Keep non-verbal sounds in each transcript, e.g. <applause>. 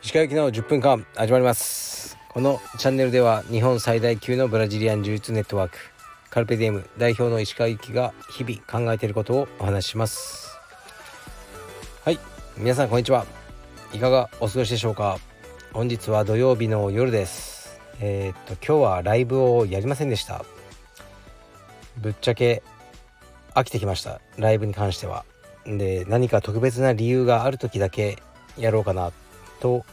石川行きの10分間始まります。このチャンネルでは日本最大級のブラジリアン柔術ネットワークカルペディエム代表の石川行きが日々考えていることをお話しします。はい皆さんこんにちは。いかがお過ごしでしょうか？本日は土曜日の夜です。えー、っと今日はライブをやりませんでした。ぶっちゃけ飽きてきましたライブに関しては。で何か特別な理由がある時だけやろうかなと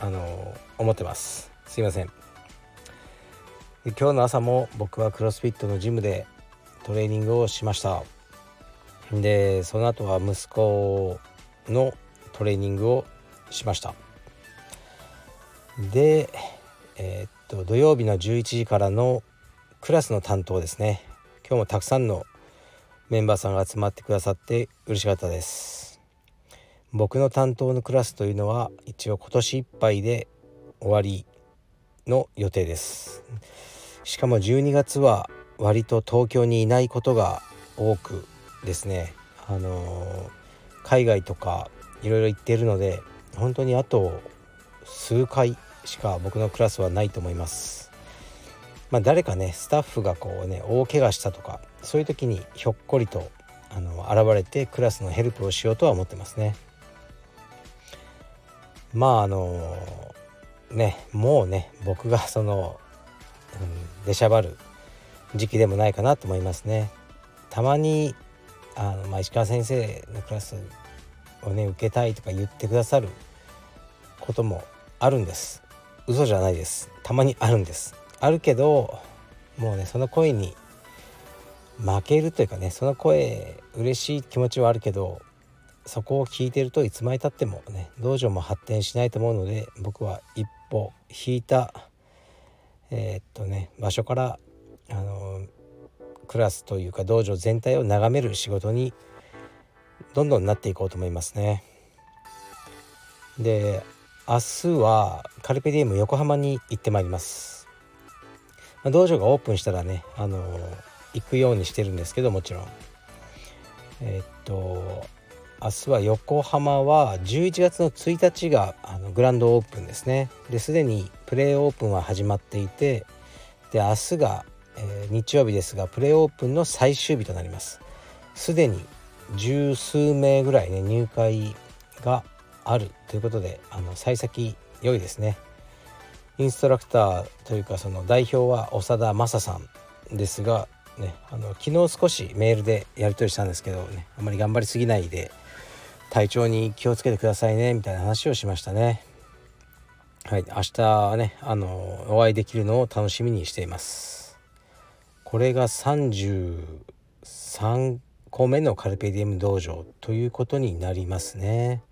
あの思ってます。すいません。今日の朝も僕はクロスフィットのジムでトレーニングをしました。でその後は息子のトレーニングをしました。でえー、っと土曜日の11時からのクラスの担当ですね。今日もたくさんのメンバーさんが集まってくださって嬉しかったです。僕の担当のクラスというのは一応今年いっぱいで終わりの予定です。しかも12月は割と東京にいないことが多くですね。あのー、海外とかいろいろ行っているので本当にあと数回しか僕のクラスはないと思います。まあ、誰かねスタッフがこうね大怪我したとかそういう時にひょっこりとあの現れてクラスのヘルプをしようとは思ってますね。まああのねもうね僕がその、うん、出しゃばる時期でもないかなと思いますね。たまにあの、まあ、石川先生のクラスをね受けたいとか言ってくださることもあるんです。嘘じゃないです。たまにあるんです。あるけどもうねその声に負けるというかねその声嬉しい気持ちはあるけどそこを聞いてるといつまでたってもね道場も発展しないと思うので僕は一歩引いたえー、っとね場所からあのクラスというか道場全体を眺める仕事にどんどんなっていこうと思いますね。で明日はカルペディエム横浜に行ってまいります。道場がオープンしたらね、あの、行くようにしてるんですけどもちろん。え、っと明日は横浜は11月の1日があのグランドオープンですね。ですでにプレーオープンは始まっていてで明日が、えー、日曜日ですがプレーオープンの最終日となります。すでに十数名ぐらいね入会があるということであの幸先良いですね。インストラクターというかその代表は長田正さんですが、ね、あの昨日少しメールでやり取りしたんですけどねあまり頑張りすぎないで体調に気をつけてくださいねみたいな話をしましたね。はい、明日ねあのお会いできるのを楽しみにしています。これが33個目のカルペディエム道場ということになりますね。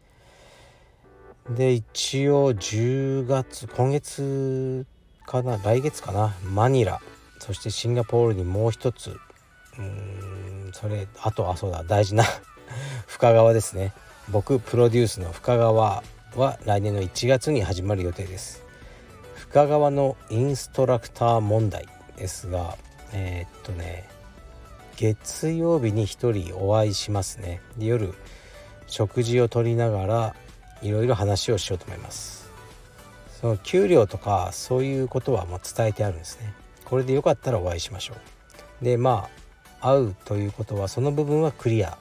で一応10月今月かな来月かなマニラそしてシンガポールにもう一つ。うんそれあとあそうだ大事な。<laughs> 深川ですね。僕プロデュースの深川は来年の1月に始まる予定です。深川のインストラクター問題ですがえー、っとね月曜日に1人お会いしますね。夜食事をとりながらいろいろ話をしようと思います。その給料とかそういうことはもう伝えてあるんですね。これでよかったらお会いしましょう。でまあ会うということはその部分はクリア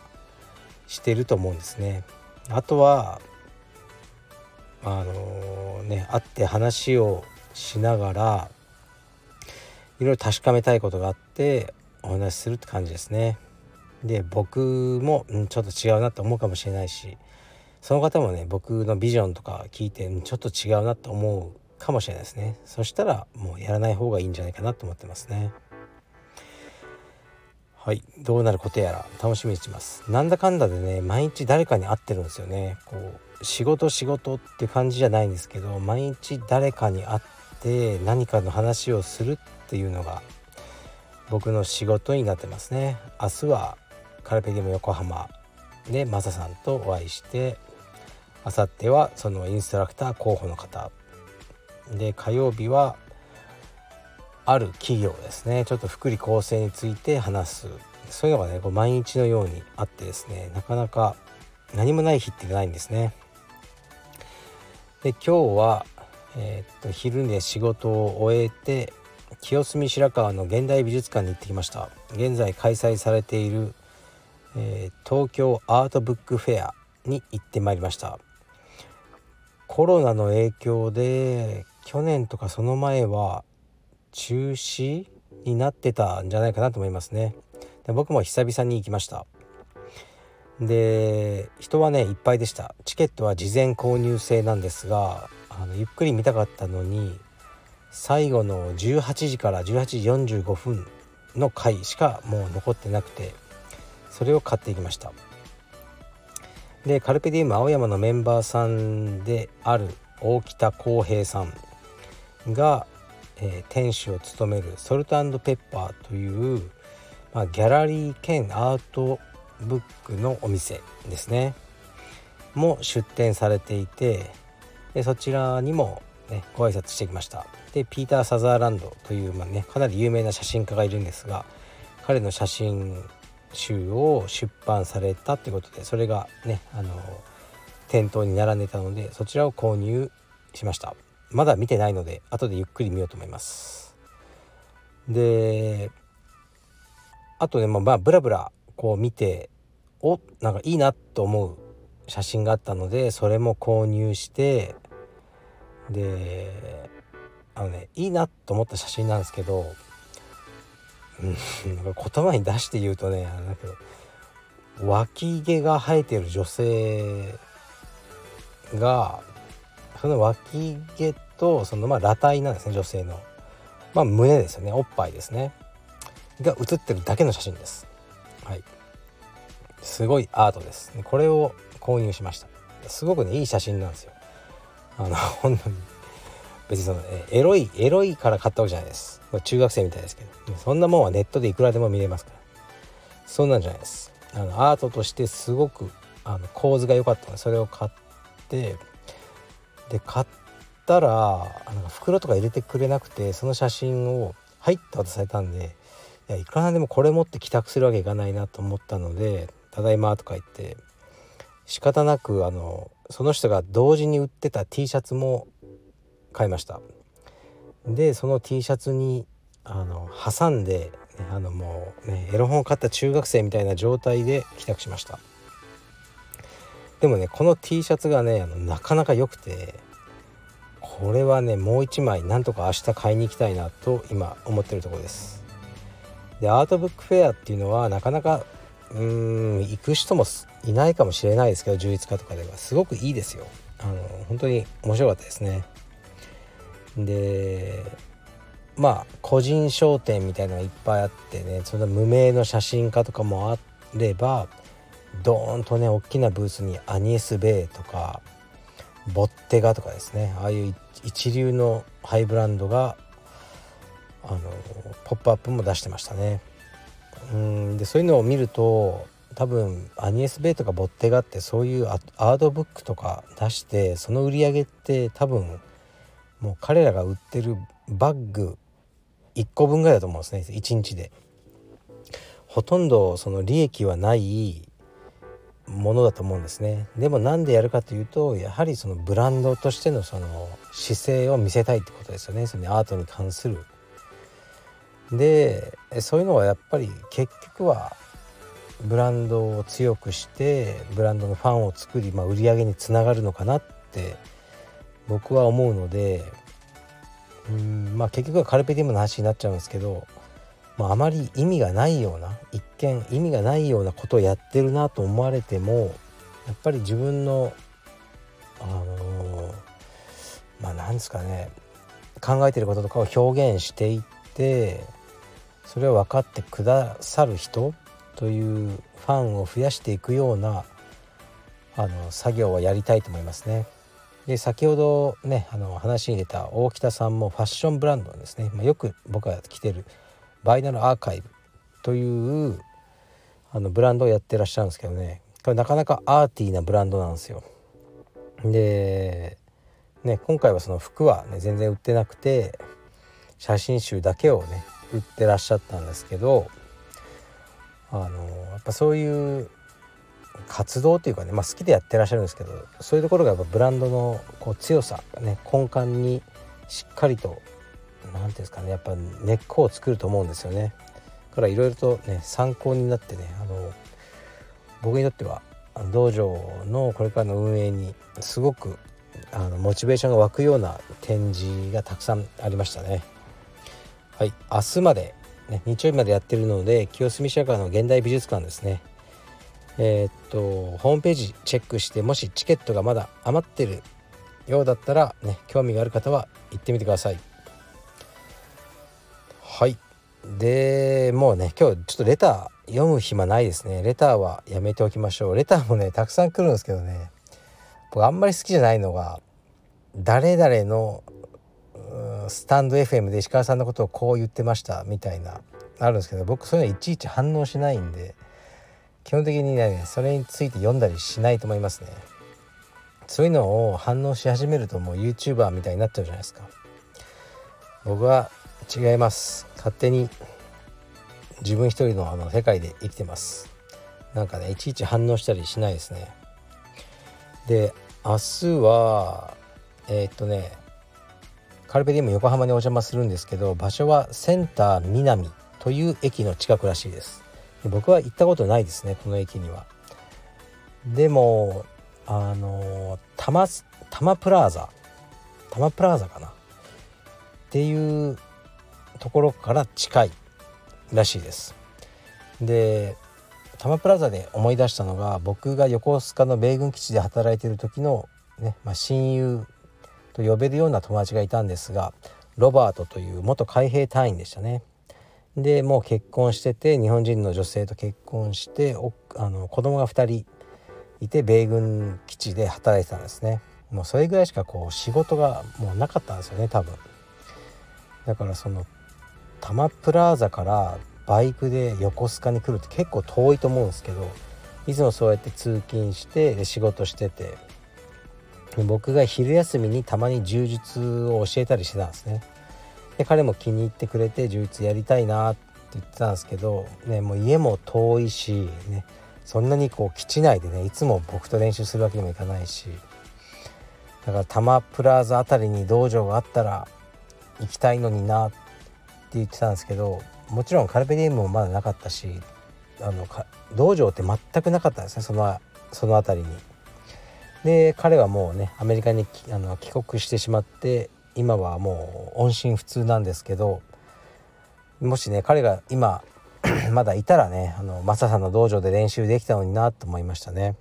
してると思うんですね。あとはあのー、ね会って話をしながらいろいろ確かめたいことがあってお話しするって感じですね。で僕も、うん、ちょっと違うなと思うかもしれないしその方もね僕のビジョンとか聞いてちょっと違うなと思うかもしれないですね。そしたらもうやらない方がいいんじゃないかなと思ってますね。はい。どうなることやら楽しみにします。なんだかんだでね毎日誰かに会ってるんですよね。こう仕事仕事って感じじゃないんですけど毎日誰かに会って何かの話をするっていうのが僕の仕事になってますね。明日はカルペディム横浜。でマサさんとお会いしてあさってはそのインストラクター候補の方。で火曜日はある企業ですね。ちょっと福利厚生について話す。そういうのがねこう毎日のようにあってですねなかなか何もない日ってないんですね。で今日は、えー、っと昼で仕事を終えて清澄白河の現代美術館に行ってきました。現在開催されている、えー、東京アートブックフェアに行ってまいりました。コロナの影響で去年とかその前は中止になってたんじゃないかなと思いますね。で僕も久々に行きました。で人はねいっぱいでした。チケットは事前購入制なんですがあのゆっくり見たかったのに最後の18時から18時45分の回しかもう残ってなくてそれを買っていきました。でカルペディウム青山のメンバーさんである大北康平さん。が、えー、店主を務めるソルトペッパーという、まあ、ギャラリー兼アートブックのお店ですね。も出店されていてでそちらにも、ね、ご挨拶してきました。でピーター・サザーランドという、まあね、かなり有名な写真家がいるんですが彼の写真集を出版されたってことでそれがねあの店頭に並んでたのでそちらを購入しました。まだ見てないので後でゆっくり見ようと思います。であとねまあブラブラこう見ておなんかいいなと思う写真があったのでそれも購入してであのねいいなと思った写真なんですけど、うん、言葉に出して言うとねあれだけど脇毛が生えてる女性がその脇毛とそのまあ裸体なんですね女性の。まあ胸ですよね。おっぱいですね。が写ってるだけの写真です。はい。すごいアートです。これを購入しました。すごくねいい写真なんですよ。あの <laughs> 本当に。別にその、エロいエロいから買ったわけじゃないです。中学生みたいですけど。そんなもんはネットでいくらでも見れますから。そんなんじゃないです。あのアートとしてすごくあの構図が良かったのでそれを買ってで買ったらなんか袋とか入れてくれなくてその写真を「はい」って渡されたんでいやいくらなんでもこれ持って帰宅するわけいかないなと思ったので「ただいま」とか言って仕方なくあのその人が同時に売ってた T シャツも買いました。でその T シャツにあの挟んであのもうねエロ本を買った中学生みたいな状態で帰宅しました。でもねこの T シャツがねあのなかなか良くてこれはねもう一枚なんとか明日買いに行きたいなと今思ってるところです。でアートブックフェアっていうのはなかなかうーん行く人もいないかもしれないですけど充実家とかでは。すごくいいですよ。あの本当に面白かったですね。でまあ個人商店みたいなのがいっぱいあってねその無名の写真家とかもあればドーンとね大きなブースにアニエス・ベイとかボッテガとかですねああいう一流のハイブランドがあのポップアップも出してましたね。うんでそういうのを見ると多分アニエス・ベイとかボッテガってそういうアートブックとか出してその売り上げって多分もう彼らが売ってるバッグ1個分ぐらいだと思うんですね1日で。ほとんどその利益はないものだと思うんですねでもなんでやるかというとやはりそのブランドとしてのその姿勢を見せたいってことですよねそのアートに関する。でそういうのはやっぱり結局はブランドを強くしてブランドのファンを作り、まあ、売り上げにつながるのかなって僕は思うのでうんまあ結局はカルペディウムの話になっちゃうんですけど、まあ、あまり意味がないような一見意味がないようなことをやってるなと思われてもやっぱり自分のあのー、まあなんですかね考えてることとかを表現していってそれを分かってくださる人というファンを増やしていくようなあの作業はやりたいと思いますね。で先ほどねあの話に出た大北さんもファッションブランドですね、まあ、よく僕が着てるバイナルアーカイブというあのブランドをやってらっしゃるんですけどねこれなかなかアーティーなブランドなんですよ。で、ね、今回はその服は、ね、全然売ってなくて写真集だけをね売ってらっしゃったんですけどあのやっぱそういう活動というかね、まあ、好きでやってらっしゃるんですけどそういうところがやっぱブランドのこう強さね根幹にしっかりと何ていうんですかねやっぱ根っこを作ると思うんですよね。からいろいろとね参考になってねあの僕にとっては道場のこれからの運営にすごくあのモチベーションが湧くような展示がたくさんありましたね。はい、明日まで、ね、日曜日までやってるので清澄白河の現代美術館ですねえー、っとホームページチェックしてもしチケットがまだ余ってるようだったらね興味がある方は行ってみてくださいはい。でもうね今日ちょっとレター読む暇ないですね。レターはやめておきましょう。レターもねたくさん来るんですけどね。僕あんまり好きじゃないのが誰々のスタンド FM で石川さんのことをこう言ってましたみたいなあるんですけど僕そういうのいちいち反応しないんで基本的にねそれについて読んだりしないと思いますね。そういうのを反応し始めるともう YouTuber みたいになっちゃうじゃないですか。僕は違います。勝手に自分一人のあの世界で生きてます。なんかねいちいち反応したりしないですね。で明日はえー、っとねカルペディウム横浜にお邪魔するんですけど場所はセンター南という駅の近くらしいです。で僕は行ったことないですねこの駅には。でもあの多摩多摩プラザ。多摩プラザかな。っていうところから近いらしいです。で多摩プラザで思い出したのが僕が横須賀の米軍基地で働いている時のね、まあ、親友と呼べるような友達がいたんですがロバートという元海兵隊員でしたね。でもう結婚してて日本人の女性と結婚しておあの子供が2人いて米軍基地で働いてたんですね。もうそれぐらいしかこう仕事がもうなかったんですよね多分。だからその多摩プラザからバイクで横須賀に来るって結構遠いと思うんですけどいつもそうやって通勤して仕事してて僕が昼休みにたまに柔術を教えたりしてたんですね。で彼も気に入ってくれて充実やりたいなって言ってたんですけど、ね、もう家も遠いし、ね、そんなにこう基地内でねいつも僕と練習するわけにもいかないしだから多摩プラザ辺りに道場があったら行きたいのになって言ってたんですけどもちろんカルペディウムもまだなかったしあの道場って全くなかったんですねそのその辺りに。で彼はもうねアメリカにあの帰国してしまって今はもう音信不通なんですけどもしね彼が今 <clears throat> まだいたらねあのマサさんの道場で練習できたのになと思いましたね。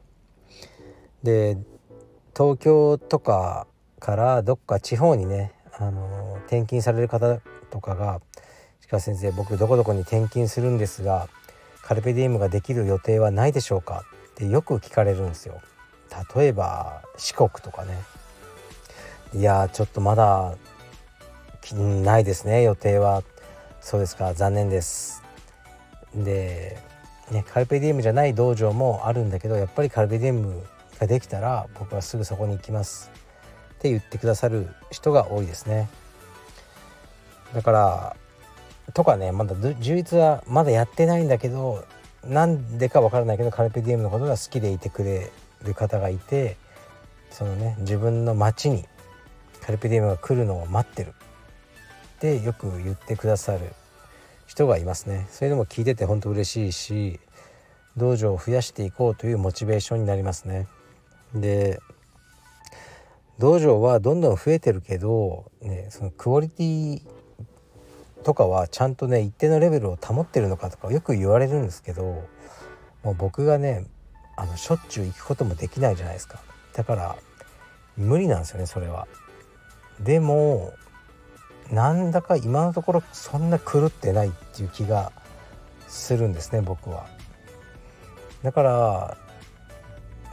で東京とかからどっか地方にねあの転勤される方とかが「川先生僕どこどこに転勤するんですがカルペディウムができる予定はないでしょうか?」ってよく聞かれるんですよ。例えば四国とかね。いやちょっとまだないですね予定は。そうですか残念です。でねカルペディウムじゃない道場もあるんだけどやっぱりカルペディウムができたら僕はすぐそこに行きます。って言ってくださる人が多いですね。だからとかねまだ充実はまだやってないんだけどなんでかわからないけどカルペディウムのことが好きでいてくれる方がいてそのね自分の町にカルペディウムが来るのを待ってる。ってよく言ってくださる人がいますね。そういうのも聞いてて本当嬉しいし道場を増やしていこうというモチベーションになりますね。で道場はどんどん増えてるけど、ね、そのクオリティとかはちゃんとね一定のレベルを保ってるのかとかよく言われるんですけどもう僕がねあのしょっちゅう行くこともできないじゃないですかだから無理なんですよねそれはでもなんだか今のところそんな狂ってないっていう気がするんですね僕は。だから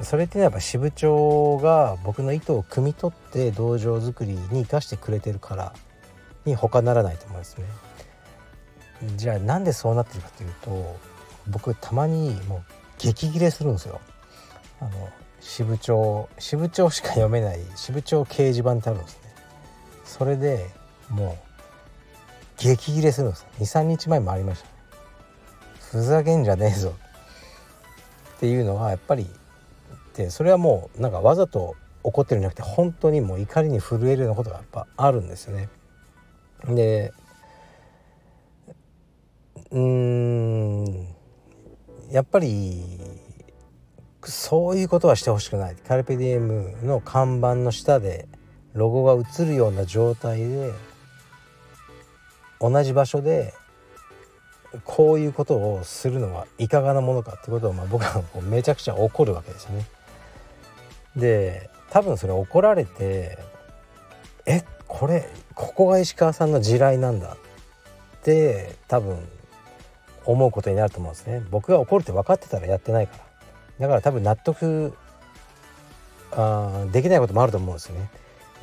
それってやっぱ支部長が僕の意図を汲み取って道場作りに生かしてくれてるからに他ならないと思いますね。じゃあなんでそうなってるかというと僕たまにもう激切れするんですよ。あの支部長支部長しか読めない支部長掲示板ってあるんですね。それでもう激切れするんです23日前もありましたねふざけんじゃねえぞっていうのはやっぱりでそれはもうなんかわざと怒ってるんじゃなくて本当にもう怒りに震えるようなことがやっぱあるんですよね。でうんやっぱりそういうことはしてほしくないカルペディエムの看板の下でロゴが映るような状態で同じ場所でこういうことをするのはいかがなものかってことを、まあ、僕はめちゃくちゃ怒るわけですよね。で多分それ怒られてえこれここが石川さんの地雷なんだって多分思うことになると思うんですね。僕が怒るって分かってたらやってないから。だから多分納得あできないこともあると思うんですよね。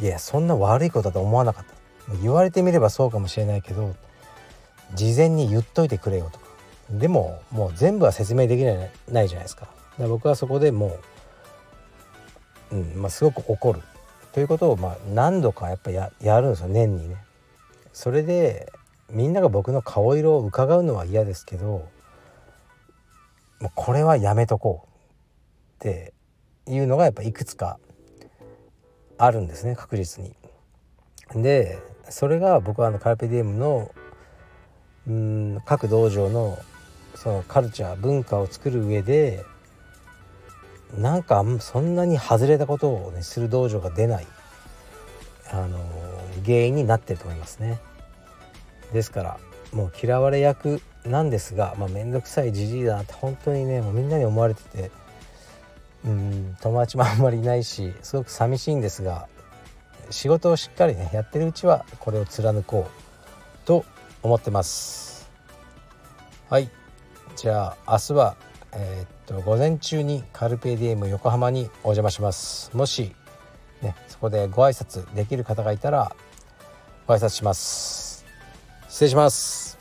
いやそんな悪いことだと思わなかった。言われてみればそうかもしれないけど事前に言っといてくれよとか。でももう全部は説明できないないじゃないですか。か僕はそこでもう、うんまあ、すごく怒る。ということをまあ何度かやっぱややるんですよ年にねそれでみんなが僕の顔色を伺うのは嫌ですけどもうこれはやめとこうっていうのがやっぱいくつかあるんですね確実に。でそれが僕はあのカルペディエムのうん各道場のそのカルチャー文化を作る上でなんかそんなに外れたことを、ね、する道場が出ないあの原因になってると思いますね。ですからもう嫌われ役なんですが、まあ、面倒くさいじじいだなって本当にねもうみんなに思われててうん友達もあんまりいないしすごく寂しいんですが仕事をしっかりねやってるうちはこれを貫こうと思ってますはいじゃあ明日はえー、っと午前中にカルペディエム横浜にお邪魔します。もしねそこでご挨拶できる方がいたらご挨拶します。失礼します。